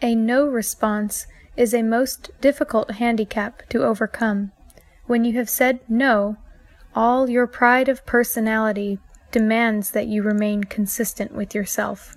A no response is a most difficult handicap to overcome. When you have said "no," all your pride of personality demands that you remain consistent with yourself.